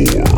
Yeah.